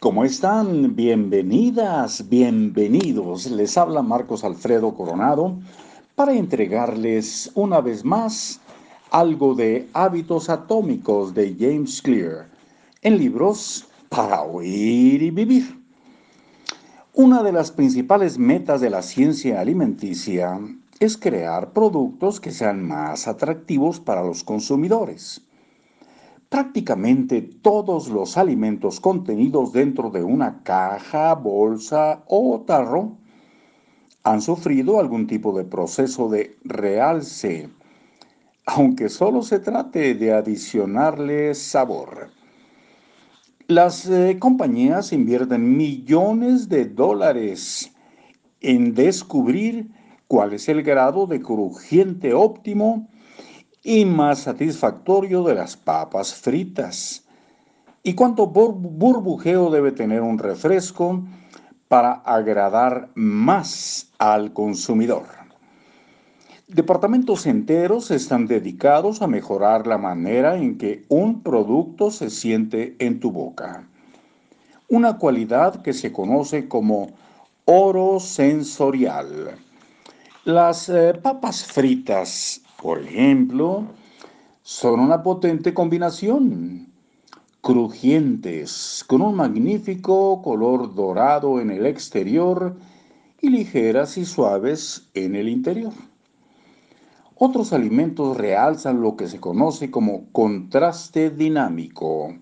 ¿Cómo están? Bienvenidas, bienvenidos. Les habla Marcos Alfredo Coronado para entregarles una vez más algo de hábitos atómicos de James Clear en libros para oír y vivir. Una de las principales metas de la ciencia alimenticia es crear productos que sean más atractivos para los consumidores. Prácticamente todos los alimentos contenidos dentro de una caja, bolsa o tarro han sufrido algún tipo de proceso de realce, aunque solo se trate de adicionarle sabor. Las eh, compañías invierten millones de dólares en descubrir cuál es el grado de crujiente óptimo y más satisfactorio de las papas fritas. ¿Y cuánto burbujeo debe tener un refresco para agradar más al consumidor? Departamentos enteros están dedicados a mejorar la manera en que un producto se siente en tu boca. Una cualidad que se conoce como oro sensorial. Las eh, papas fritas por ejemplo, son una potente combinación. Crujientes, con un magnífico color dorado en el exterior y ligeras y suaves en el interior. Otros alimentos realzan lo que se conoce como contraste dinámico,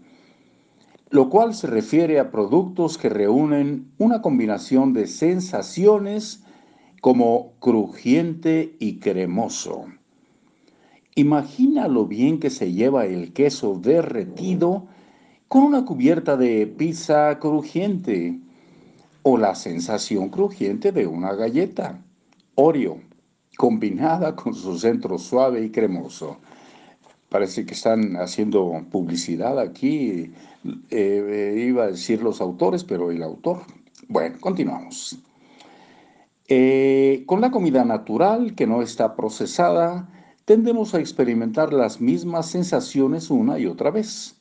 lo cual se refiere a productos que reúnen una combinación de sensaciones como crujiente y cremoso. Imagina lo bien que se lleva el queso derretido con una cubierta de pizza crujiente o la sensación crujiente de una galleta Oreo combinada con su centro suave y cremoso. Parece que están haciendo publicidad aquí. Eh, eh, iba a decir los autores, pero el autor. Bueno, continuamos. Eh, con la comida natural que no está procesada, tendemos a experimentar las mismas sensaciones una y otra vez.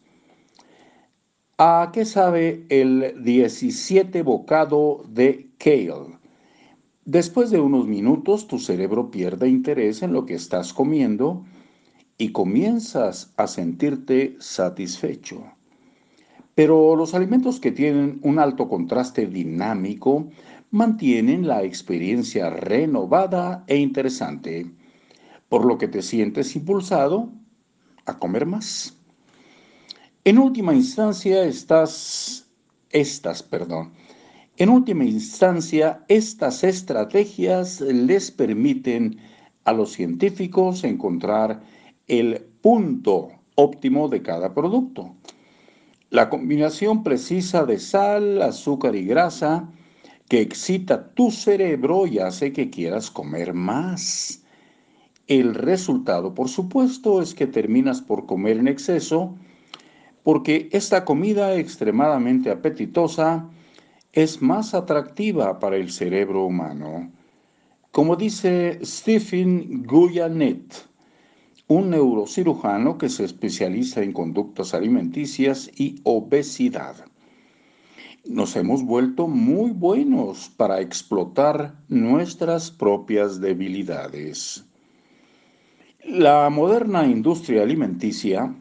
¿A qué sabe el 17 bocado de kale? Después de unos minutos tu cerebro pierde interés en lo que estás comiendo y comienzas a sentirte satisfecho. Pero los alimentos que tienen un alto contraste dinámico mantienen la experiencia renovada e interesante por lo que te sientes impulsado a comer más. En última instancia, estas, estas, perdón, en última instancia, estas estrategias les permiten a los científicos encontrar el punto óptimo de cada producto. La combinación precisa de sal, azúcar y grasa que excita tu cerebro y hace que quieras comer más. El resultado, por supuesto, es que terminas por comer en exceso porque esta comida extremadamente apetitosa es más atractiva para el cerebro humano. Como dice Stephen Guyanet, un neurocirujano que se especializa en conductas alimenticias y obesidad. Nos hemos vuelto muy buenos para explotar nuestras propias debilidades. La moderna industria alimenticia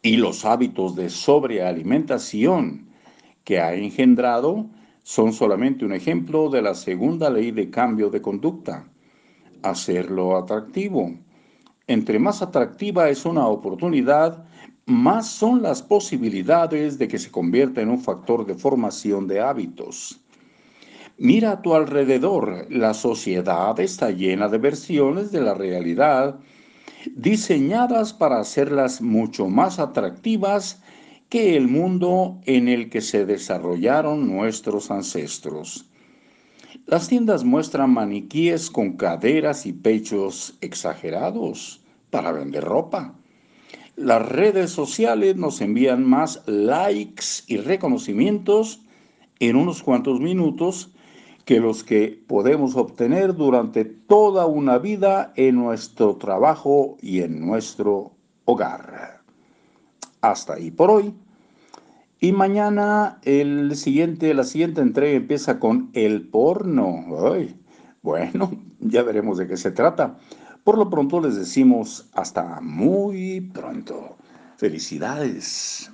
y los hábitos de sobrealimentación que ha engendrado son solamente un ejemplo de la segunda ley de cambio de conducta, hacerlo atractivo. Entre más atractiva es una oportunidad, más son las posibilidades de que se convierta en un factor de formación de hábitos. Mira a tu alrededor, la sociedad está llena de versiones de la realidad diseñadas para hacerlas mucho más atractivas que el mundo en el que se desarrollaron nuestros ancestros. Las tiendas muestran maniquíes con caderas y pechos exagerados para vender ropa. Las redes sociales nos envían más likes y reconocimientos en unos cuantos minutos que los que podemos obtener durante toda una vida en nuestro trabajo y en nuestro hogar. Hasta ahí por hoy. Y mañana el siguiente, la siguiente entrega empieza con el porno. Bueno, ya veremos de qué se trata. Por lo pronto les decimos hasta muy pronto. Felicidades.